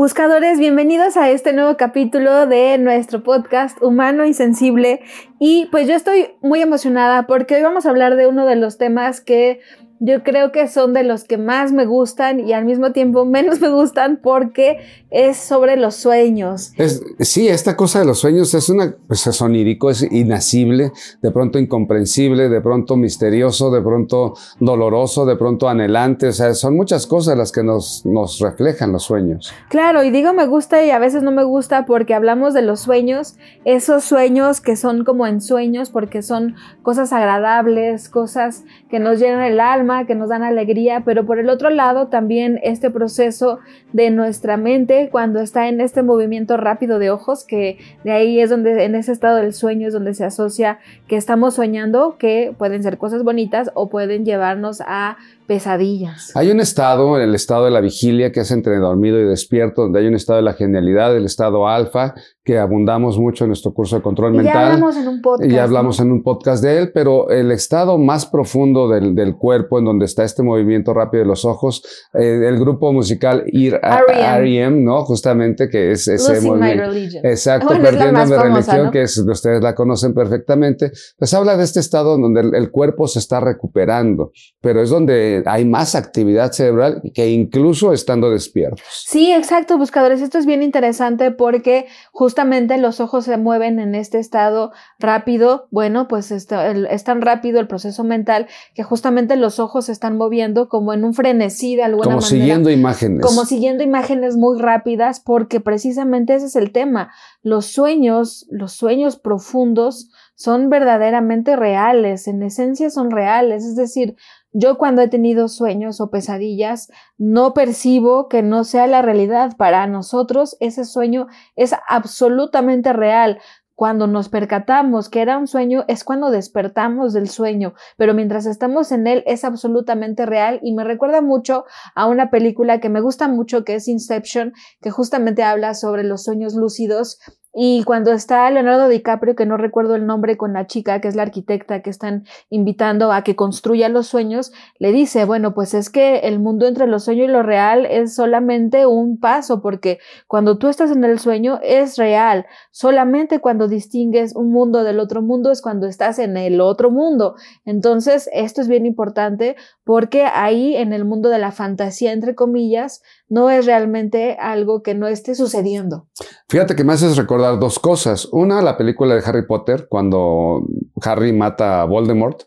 Buscadores, bienvenidos a este nuevo capítulo de nuestro podcast Humano Insensible. Y pues yo estoy muy emocionada porque hoy vamos a hablar de uno de los temas que yo creo que son de los que más me gustan y al mismo tiempo menos me gustan porque es sobre los sueños. sí, esta cosa de los sueños es una, pues es onírico, es inacible, de pronto incomprensible, de pronto misterioso, de pronto doloroso, de pronto anhelante, o sea, son muchas cosas las que nos, nos reflejan los sueños. Claro, y digo me gusta y a veces no me gusta porque hablamos de los sueños, esos sueños que son como en sueños porque son cosas agradables, cosas que nos llenan el alma que nos dan alegría, pero por el otro lado también este proceso de nuestra mente cuando está en este movimiento rápido de ojos, que de ahí es donde en ese estado del sueño es donde se asocia que estamos soñando, que pueden ser cosas bonitas o pueden llevarnos a pesadillas. Hay un estado, el estado de la vigilia, que es entre dormido y despierto, donde hay un estado de la genialidad, el estado alfa, que abundamos mucho en nuestro curso de control mental. Ya hablamos en un podcast. Ya hablamos en un podcast de él, pero el estado más profundo del, del, cuerpo, en donde está este movimiento rápido de los ojos, eh, el grupo musical R.E.M., ¿no? Justamente, que es ese movimiento. Exacto, perdiendo mi religión, que es, ustedes la conocen perfectamente, pues habla de este estado donde el cuerpo se está recuperando, pero es donde hay más actividad cerebral que incluso estando despiertos. Sí, exacto, buscadores. Esto es bien interesante porque justamente los ojos se mueven en este estado rápido. Bueno, pues es tan rápido el proceso mental que justamente los ojos se están moviendo como en un frenesí de alguna manera. Como siguiendo imágenes. Como siguiendo imágenes muy rápidas porque precisamente ese es el tema. Los sueños, los sueños profundos son verdaderamente reales, en esencia son reales, es decir, yo cuando he tenido sueños o pesadillas, no percibo que no sea la realidad. Para nosotros ese sueño es absolutamente real. Cuando nos percatamos que era un sueño es cuando despertamos del sueño, pero mientras estamos en él es absolutamente real y me recuerda mucho a una película que me gusta mucho que es Inception, que justamente habla sobre los sueños lúcidos y cuando está Leonardo DiCaprio, que no recuerdo el nombre, con la chica, que es la arquitecta que están invitando a que construya los sueños, le dice, bueno, pues es que el mundo entre lo sueño y lo real es solamente un paso, porque cuando tú estás en el sueño es real. Solamente cuando distingues un mundo del otro mundo es cuando estás en el otro mundo. Entonces, esto es bien importante porque ahí en el mundo de la fantasía, entre comillas, no es realmente algo que no esté sucediendo. Fíjate que me haces recordar dos cosas. Una, la película de Harry Potter, cuando Harry mata a Voldemort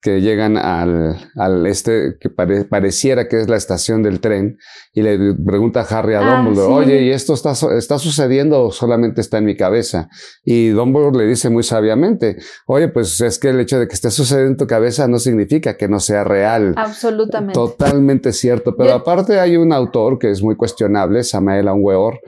que llegan al, al este que pareciera que es la estación del tren y le pregunta a Harry a ah, Dumbledore, oye, ¿y esto está, está sucediendo o solamente está en mi cabeza? Y Dumbledore le dice muy sabiamente, oye, pues es que el hecho de que esté sucediendo en tu cabeza no significa que no sea real. Absolutamente. Totalmente cierto. Pero aparte hay un autor que es muy cuestionable, Samael Aunweor,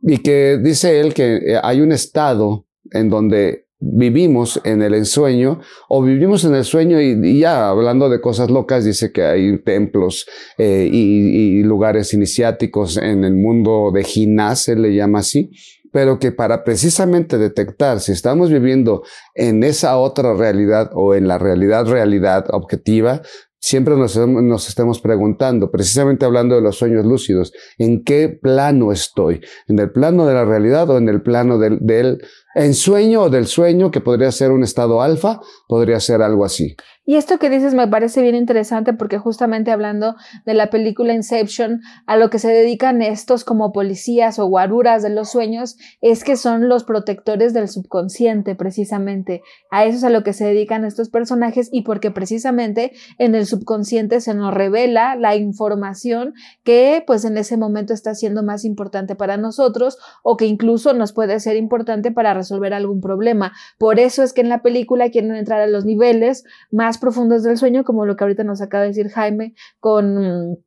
y que dice él que eh, hay un estado en donde vivimos en el ensueño o vivimos en el sueño y, ya hablando de cosas locas, dice que hay templos eh, y, lugares iniciáticos en el mundo de Ginás, se le llama así, pero que para precisamente detectar si estamos viviendo en esa otra realidad o en la realidad realidad objetiva, siempre nos, nos, estemos preguntando, precisamente hablando de los sueños lúcidos, ¿en qué plano estoy? ¿En el plano de la realidad o en el plano del, del ensueño o del sueño, que podría ser un estado alfa, podría ser algo así? Y esto que dices me parece bien interesante porque justamente hablando de la película Inception, a lo que se dedican estos como policías o guaruras de los sueños es que son los protectores del subconsciente precisamente. A eso es a lo que se dedican estos personajes y porque precisamente en el subconsciente se nos revela la información que pues en ese momento está siendo más importante para nosotros o que incluso nos puede ser importante para resolver algún problema. Por eso es que en la película quieren entrar a los niveles más profundos del sueño, como lo que ahorita nos acaba de decir Jaime, con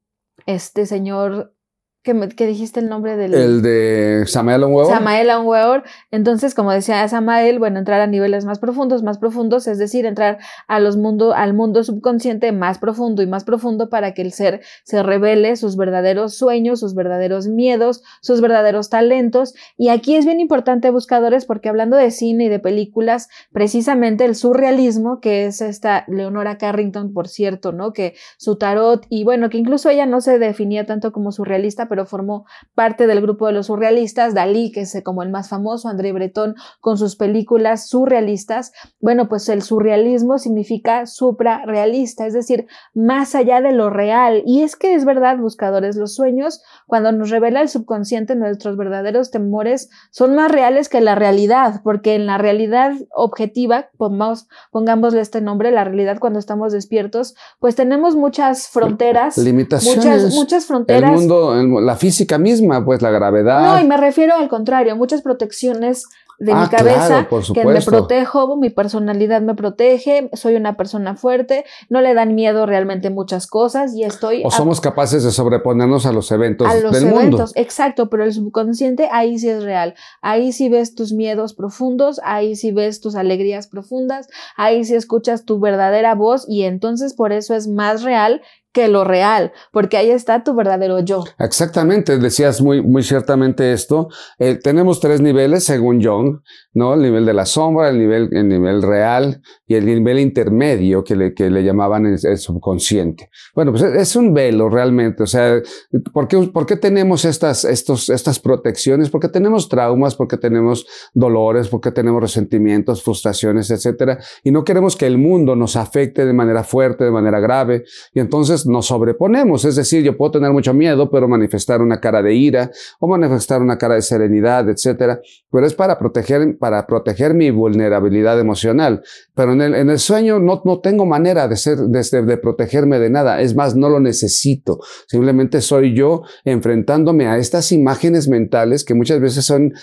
este señor que, dijiste el nombre del... El de Samael Onweor. Samael Onweor. Entonces, como decía Samael, bueno, entrar a niveles más profundos, más profundos, es decir, entrar a los mundo, al mundo subconsciente más profundo y más profundo para que el ser se revele sus verdaderos sueños, sus verdaderos miedos, sus verdaderos talentos. Y aquí es bien importante, buscadores, porque hablando de cine y de películas, precisamente el surrealismo, que es esta Leonora Carrington, por cierto, ¿no? Que su tarot, y bueno, que incluso ella no se definía tanto como surrealista, pero formó parte del grupo de los surrealistas, Dalí, que es como el más famoso, André Breton con sus películas surrealistas. Bueno, pues el surrealismo significa suprarrealista, es decir, más allá de lo real. Y es que es verdad, buscadores, los sueños, cuando nos revela el subconsciente, nuestros verdaderos temores son más reales que la realidad, porque en la realidad objetiva, pongamos, pongámosle este nombre, la realidad cuando estamos despiertos, pues tenemos muchas fronteras, limitaciones, muchas, muchas fronteras. El mundo, la física misma, pues la gravedad. No, y me refiero al contrario, muchas protecciones de mi Ah, cabeza, claro, por que me protejo, mi personalidad me protege, soy una persona fuerte, no le dan miedo realmente muchas cosas y estoy O a- somos capaces de sobreponernos a los eventos a los del eventos, mundo. exacto, pero el subconsciente ahí sí es real, ahí sí ves tus miedos profundos, ahí sí ves tus alegrías profundas, ahí sí escuchas tu verdadera voz y entonces por eso es más real que lo real, porque ahí está tu verdadero yo. Exactamente, decías muy, muy ciertamente esto. Eh, tenemos tres niveles según Jung, ¿no? El nivel de la sombra, el nivel, el nivel real y el nivel intermedio que le, que le llamaban el, el subconsciente. Bueno, pues es un velo realmente. O sea, ¿por qué, por qué tenemos estas, estos, estas protecciones? Porque tenemos traumas, porque tenemos dolores, porque tenemos resentimientos, frustraciones, etcétera. Y no queremos que el mundo nos afecte de manera fuerte, de manera grave. Y entonces nos sobreponemos. Es decir, yo puedo tener mucho miedo, pero manifestar una cara de ira o manifestar una cara de serenidad, etcétera. Pero es para proteger, para proteger mi vulnerabilidad emocional. Pero en en el sueño no, no tengo manera de ser, de, de protegerme de nada. Es más, no lo necesito. Simplemente soy yo enfrentándome a estas imágenes mentales que muchas veces son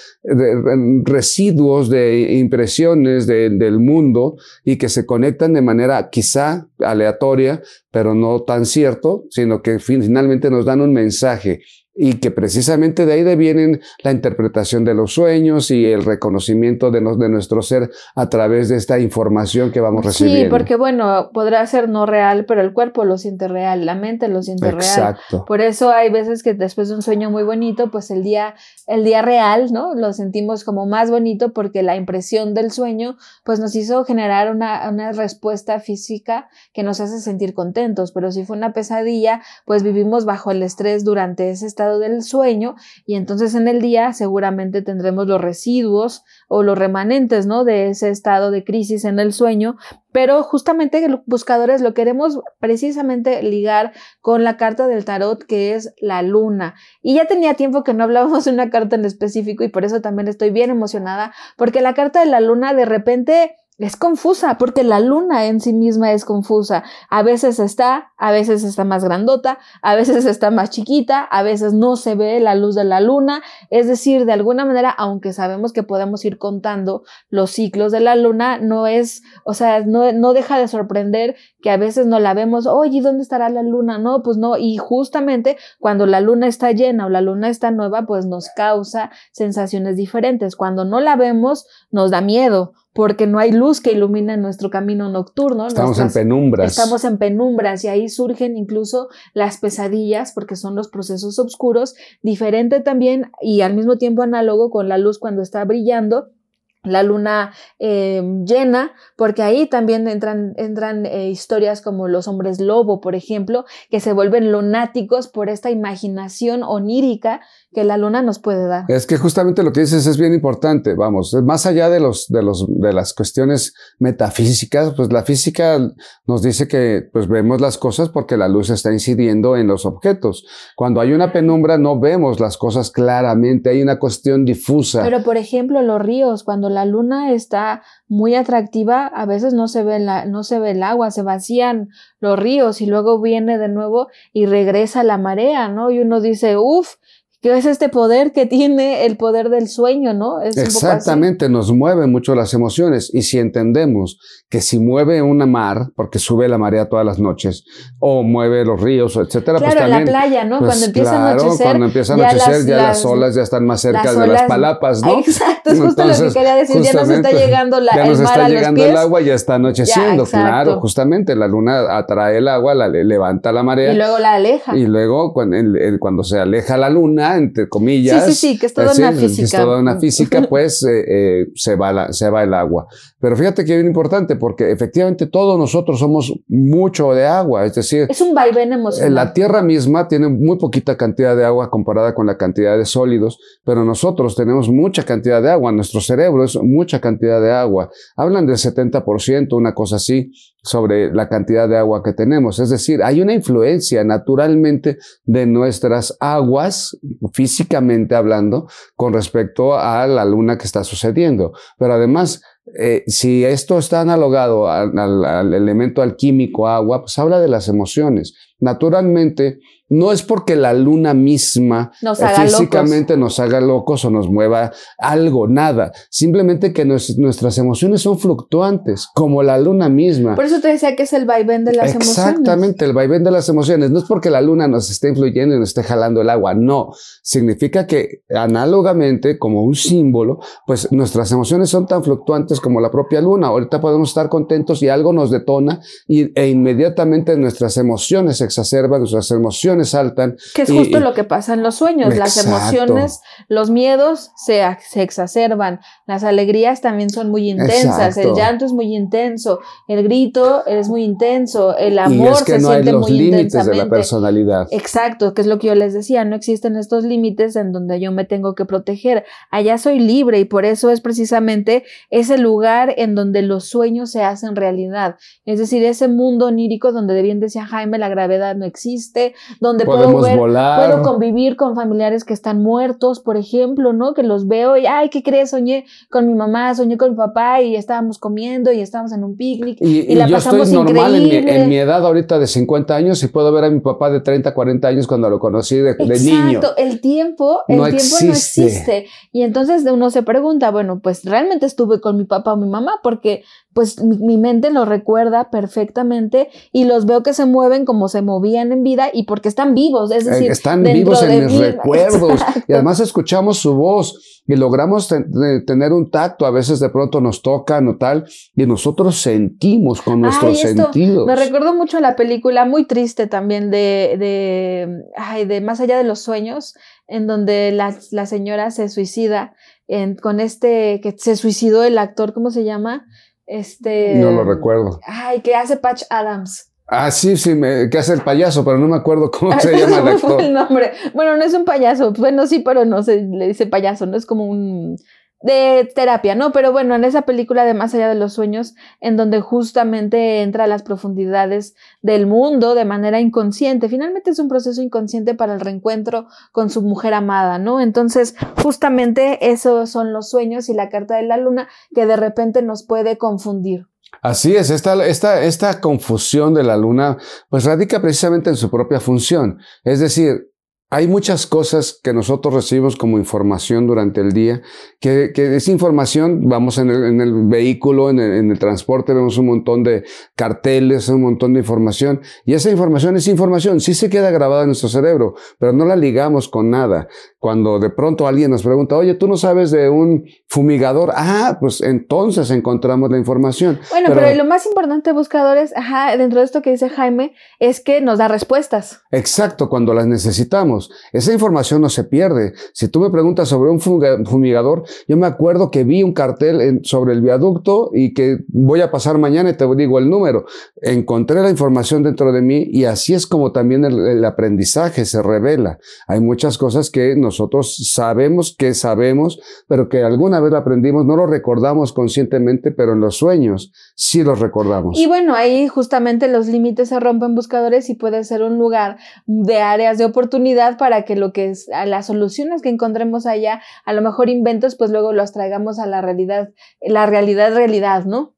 residuos de impresiones de- del mundo y que se conectan de manera quizá aleatoria, pero no tan cierto, sino que fin- finalmente nos dan un mensaje y que precisamente de ahí devienen la interpretación de los sueños y el reconocimiento de, nos- de nuestro ser a través de esta información que vamos recibiendo. Sí, porque bueno, podrá ser no real, pero el cuerpo lo siente real, la mente lo siente real. Exacto. Por eso hay veces que después de un sueño muy bonito, pues el día, el día real, ¿no? Lo sentimos como más bonito porque la impresión del sueño, pues nos hizo generar una, una respuesta física que nos hace sentir contentos. Pero si fue una pesadilla, pues vivimos bajo el estrés durante ese estado del sueño y entonces en el día seguramente tendremos los residuos o los remanentes, ¿no? De ese estado de crisis en el sueño. Pero justamente los buscadores lo queremos precisamente ligar con la carta del tarot que es la luna. Y ya tenía tiempo que no hablábamos de una carta en específico y por eso también estoy bien emocionada porque la carta de la luna de repente es confusa porque la luna en sí misma es confusa. A veces está, a veces está más grandota, a veces está más chiquita, a veces no se ve la luz de la luna. Es decir, de alguna manera, aunque sabemos que podemos ir contando los ciclos de la luna, no es, o sea, no, no deja de sorprender que a veces no la vemos, oye, ¿dónde estará la luna? No, pues no, y justamente cuando la luna está llena o la luna está nueva, pues nos causa sensaciones diferentes. Cuando no la vemos, nos da miedo porque no hay luz que ilumine nuestro camino nocturno. Estamos Nuestras- en penumbras. Estamos en penumbras y ahí surgen incluso las pesadillas porque son los procesos oscuros, diferente también y al mismo tiempo análogo con la luz cuando está brillando. La luna eh, llena, porque ahí también entran, entran eh, historias como los hombres lobo, por ejemplo, que se vuelven lunáticos por esta imaginación onírica que la luna nos puede dar. Es que justamente lo que dices es bien importante, vamos, más allá de los, de los, de las cuestiones metafísicas, pues la física nos dice que pues vemos las cosas porque la luz está incidiendo en los objetos. Cuando hay una penumbra no vemos las cosas claramente, hay una cuestión difusa. Pero por ejemplo, los ríos, cuando la luna está muy atractiva, a veces no se ve la, no se ve el agua, se vacían los ríos y luego viene de nuevo y regresa la marea, ¿no? Y uno dice, uff, ¿qué es este poder que tiene el poder del sueño, ¿no? Es. Exactamente, nos mueven mucho las emociones y si entendemos que si mueve una mar, porque sube la marea todas las noches, o mueve los ríos, etcétera, Claro, pues también la playa, ¿no? Pues cuando empieza a claro, anochecer. cuando empieza a ya anochecer, las- ya las, las- olas ya están más cerca las de las palapas, ¿no? Exacto, es justo lo que quería decir. Ya nos está llegando la, ya el nos mar está a los llegando pies. el agua, ya está anocheciendo, claro, justamente la luna atrae el agua, la le- levanta la marea y luego la aleja. y luego cuando, el- el- cuando se aleja la luna, entre comillas. Sí, sí, sí, que es toda una física. es toda una física, pues eh, eh, se, va se va el agua. Pero fíjate que es bien importante porque efectivamente todos nosotros somos mucho de agua, es decir... Es un vaivén emocional. La Tierra misma tiene muy poquita cantidad de agua comparada con la cantidad de sólidos, pero nosotros tenemos mucha cantidad de agua, nuestro cerebro es mucha cantidad de agua. Hablan del 70%, una cosa así sobre la cantidad de agua que tenemos. Es decir, hay una influencia naturalmente de nuestras aguas, físicamente hablando, con respecto a la luna que está sucediendo. Pero además, eh, si esto está analogado al, al elemento alquímico agua, pues habla de las emociones. Naturalmente, no es porque la luna misma físicamente nos haga locos o nos mueva algo, nada. Simplemente que nuestras emociones son fluctuantes, como la luna misma. Por eso te decía que es el vaivén de las emociones. Exactamente, el vaivén de las emociones. No es porque la luna nos esté influyendo y nos esté jalando el agua, no. Significa que análogamente, como un símbolo, pues nuestras emociones son tan fluctuantes como la propia luna. Ahorita podemos estar contentos y algo nos detona y, e inmediatamente nuestras emociones se exacerban, nuestras emociones saltan. Que es justo lo que pasa en los sueños. Las emociones, los miedos se, se, exacerban, las alegrías también son muy intensas, el llanto es muy intenso, el grito es muy intenso, el amor es que se no siente hay los muy límites de la personalidad. Exacto, que es lo que yo les decía, no existen estos límites en donde yo me tengo que proteger. Allá soy libre y por eso es precisamente ese lugar en donde los sueños se hacen realidad. Es decir, ese mundo onírico donde bien decía Jaime, la gravedad no existe, donde puedo ver, puedo convivir con familiares que están muertos, por ejemplo, ¿no? Que los veo y, ay, ¿qué crees? Soñé con mi mamá, soñé con mi papá y estábamos comiendo y estábamos en un picnic y, la yo pasamos estoy normal en mi, edad ahorita de 50 años y puedo ver a mi papá de 30, 40 años cuando lo conocí de, niño. Exacto, el tiempo, el no tiempo existe. no existe. Y entonces uno se pregunta, bueno, pues realmente estuve con mi papá o mi mamá porque pues mi, mente lo recuerda perfectamente y los veo que se mueven como se movían en vida y porque están vivos, es decir, están vivos en mis recuerdos y además escuchamos su voz y logramos tener un tacto, a veces de pronto nos tocan o tal y nosotros sentimos con nuestros sentidos. Me recuerdo mucho la película muy triste también de, de, ay, de Más allá de los sueños, en donde la, la señora se suicida con este, que se suicidó el actor, ¿cómo se llama? Este. No lo recuerdo. Ay, que hace Patch Adams. Ah, sí, sí, me, que hace el payaso, pero no me acuerdo cómo se llama el actor. el nombre. Bueno, no es un payaso. Bueno, sí, pero no se le dice payaso, no es como un de terapia, ¿no? Pero bueno, en esa película de Más allá de los sueños, en donde justamente entra a las profundidades del mundo de manera inconsciente, finalmente es un proceso inconsciente para el reencuentro con su mujer amada, ¿no? Entonces, justamente esos son los sueños y la carta de la luna que de repente nos puede confundir. Así es, esta, esta, esta confusión de la luna pues radica precisamente en su propia función. Es decir, hay muchas cosas que nosotros recibimos como información durante el día, que, esa información, vamos en el, en el vehículo, en el, en el, transporte, vemos un montón de carteles, un montón de información, y esa información es información, sí se queda grabada en nuestro cerebro, pero no la ligamos con nada. Cuando de pronto alguien nos pregunta, oye, tú no sabes de un fumigador, ah, pues entonces encontramos la información. Bueno, pero, lo más importante, buscadores, ajá, dentro de esto que dice Jaime, es que nos da respuestas. Exacto, cuando las necesitamos. Esa información no se pierde. Si tú me preguntas sobre un fumigador, yo me acuerdo que vi un cartel sobre el viaducto y que voy a pasar mañana y te digo el número. Encontré la información dentro de mí y así es como también el, aprendizaje se revela. Hay muchas cosas que nosotros sabemos que sabemos, pero que alguna vez aprendimos, no lo recordamos conscientemente, pero en los sueños sí los recordamos. Y bueno, ahí justamente los límites se rompen buscadores y puede ser un lugar de áreas de oportunidad para que lo que es a las soluciones que encontremos allá, a lo mejor inventos, pues luego los traigamos a la realidad, la realidad, realidad, ¿no?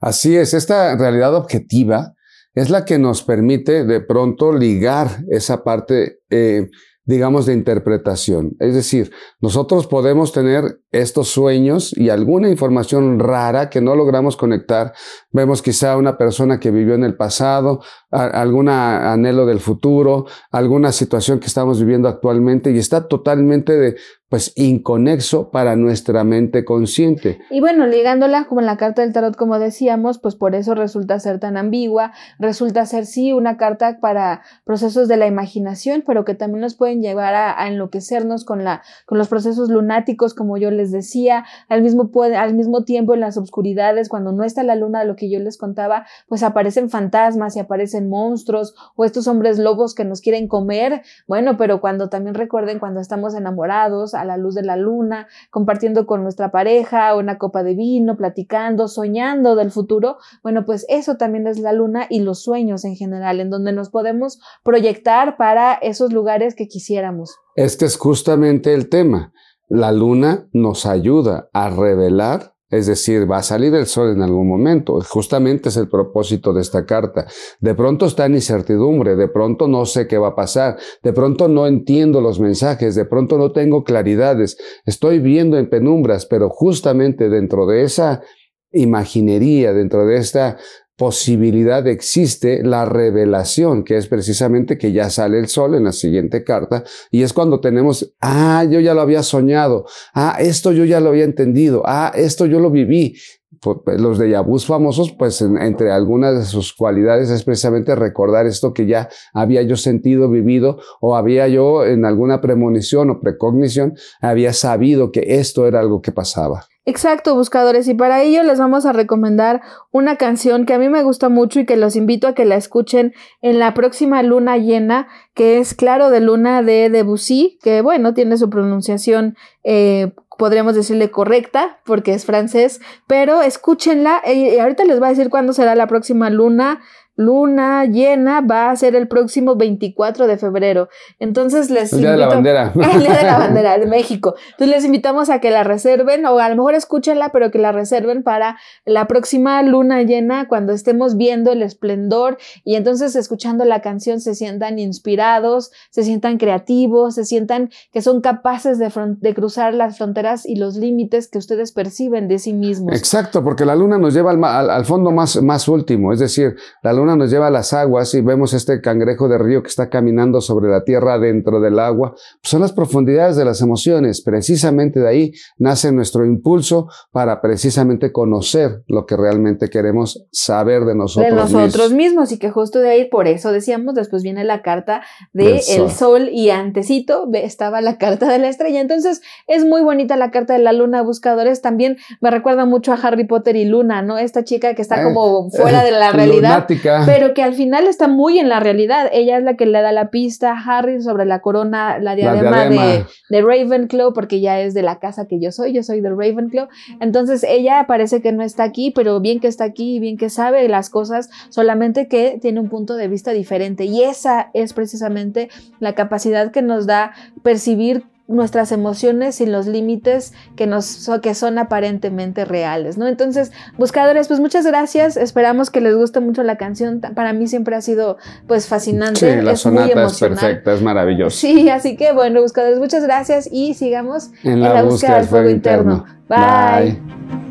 Así es, esta realidad objetiva es la que nos permite de pronto ligar esa parte eh, digamos, de interpretación. Es decir, nosotros podemos tener estos sueños y alguna información rara que no logramos conectar vemos quizá una persona que vivió en el pasado, algún anhelo del futuro, alguna situación que estamos viviendo actualmente y está totalmente de, pues inconexo para nuestra mente consciente. Y bueno, ligándola como en la carta del tarot, como decíamos, pues por eso resulta ser tan ambigua, resulta ser sí una carta para procesos de la imaginación, pero que también nos pueden llevar a, enloquecernos con, la, con los procesos lunáticos, como yo les decía, al mismo, al mismo tiempo en las obscuridades, cuando no está la luna, lo que yo les contaba, pues aparecen fantasmas y aparecen monstruos o estos hombres lobos que nos quieren comer, bueno, pero cuando también recuerden cuando estamos enamorados, a la luz de la luna, compartiendo con nuestra pareja una copa de vino, platicando, soñando del futuro. Bueno, pues eso también es la luna y los sueños en general, en donde nos podemos proyectar para esos lugares que quisiéramos. Este es justamente el tema. La luna nos ayuda a revelar es decir, va a salir el sol en algún momento. Justamente es el propósito de esta carta. De pronto está en incertidumbre, de pronto no sé qué va a pasar, de pronto no entiendo los mensajes, de pronto no tengo claridades, estoy viendo en penumbras, pero justamente dentro de esa imaginería, dentro de esta posibilidad existe la revelación, que es precisamente que ya sale el sol en la siguiente carta, y es cuando tenemos, ah, yo ya lo había soñado, ah, esto yo ya lo había entendido, ah, esto yo lo viví. Pues, los de Yabús famosos, pues entre algunas de sus cualidades es precisamente recordar esto que ya había yo sentido, vivido, o había yo en alguna premonición o precognición, había sabido que esto era algo que pasaba. Exacto, buscadores, y para ello les vamos a recomendar una canción que a mí me gusta mucho y que los invito a que la escuchen en la próxima luna llena, que es Claro de Luna de Debussy, que bueno, tiene su pronunciación, eh, podríamos decirle correcta, porque es francés, pero escúchenla, y ahorita les voy a decir cuándo será la próxima luna luna llena va a ser el próximo 24 de febrero. Entonces les el día de la bandera. El día de la bandera de México. Entonces les invitamos a que la reserven o a lo mejor escúchenla, pero que la reserven para la próxima luna llena cuando estemos viendo el esplendor y entonces escuchando la canción se sientan inspirados, se sientan creativos, se sientan que son capaces de, de cruzar las fronteras y los límites que ustedes perciben de sí mismos. Exacto, porque la luna nos lleva al, al fondo más, más último, es decir, la luna nos lleva a las aguas y vemos este cangrejo de río que está caminando sobre la tierra dentro del agua, son las profundidades de las emociones. Precisamente de ahí nace nuestro impulso para precisamente conocer lo que realmente queremos saber de nosotros mismos. De nosotros mismos. y que justo de ahí, por eso decíamos, después viene la carta de el sol. y antecito estaba la carta de la estrella. Entonces es muy bonita la carta de la luna buscadores. También me recuerda mucho a Harry Potter y Luna, ¿no? Esta chica que está eh, como fuera de la realidad pero que al final está muy en la realidad. Ella es la que le da la pista a Harry sobre la corona, la diadema, De, de, Ravenclaw, porque ya es de la casa que yo soy, yo soy de Ravenclaw. Entonces ella parece que no está aquí, pero bien que está aquí y bien que sabe las cosas, solamente que tiene un punto de vista diferente. Y esa es precisamente la capacidad que nos da percibir nuestras emociones sin los límites que nos que son aparentemente reales, ¿no? Entonces, buscadores, pues muchas gracias. Esperamos que les guste mucho la canción. Para mí siempre ha sido pues fascinante. Sí, la sonata es perfecta, es maravillosa. Sí, así que bueno, buscadores, muchas gracias y sigamos en la, búsqueda, del fuego, interno. Bye.